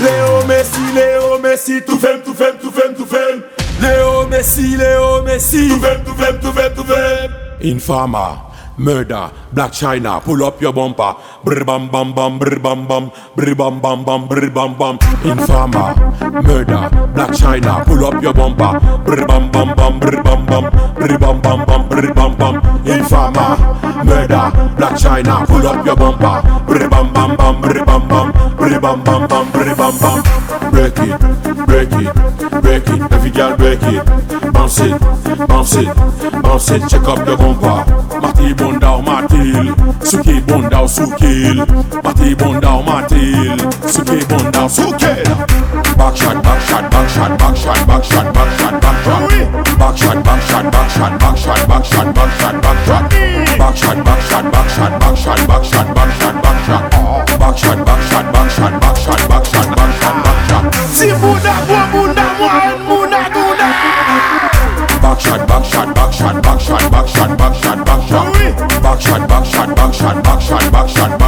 Léo Messi, Léo Messi, tout fait, tout fait, tout fait, tout fait. Léo Messi, Léo Messi, tout fait, tout fait, tout fait, tout fait. Infama. Murder, Black China, pull up your bumper. Brr bam bam bam, brr bam bam, brr bam bam bam, brr bam bam. Informer, murder, Black China, pull up your bumper. Brr bam bam bam, brr bam bam, brr bam bam bam, brr bam bam. Informer, murder, Black China, pull up your bumper. Brr bam bam bam, brr bam bam, brr bam bam bam, brr bam bam. Break it, break it, break it, every girl break it. Bounce it, bounce it, bounce it, check up your bumper. Mati bunda matil, suki bunda sukil. Mati bunda matil, suki bunda sukil. Back shot, back shot, back shot, back shot, back shot, back shot, back shot. Back shot, back shot, back shot, back shot, back shot, back shot, back shot. Back shot, back shot, back shot, back shot, back shot, back shot, back shot. Back shot, back shot, back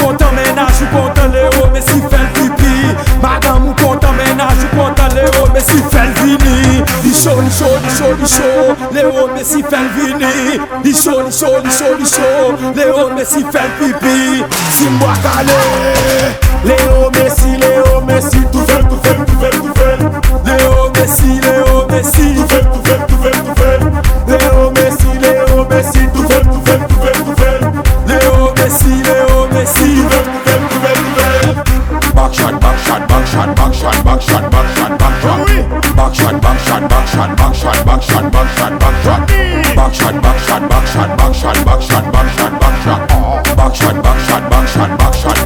di show, di show, show. Le show, di show, di show, di show. Le ou mè si pipi. Si mwa kale. Le ou mè si, le ou mè si. Tou fèl, tou fèl, tou fèl, tou fèl. Le ou mè si, back shot, back shot. Back shot, back shot, back shot, back shot,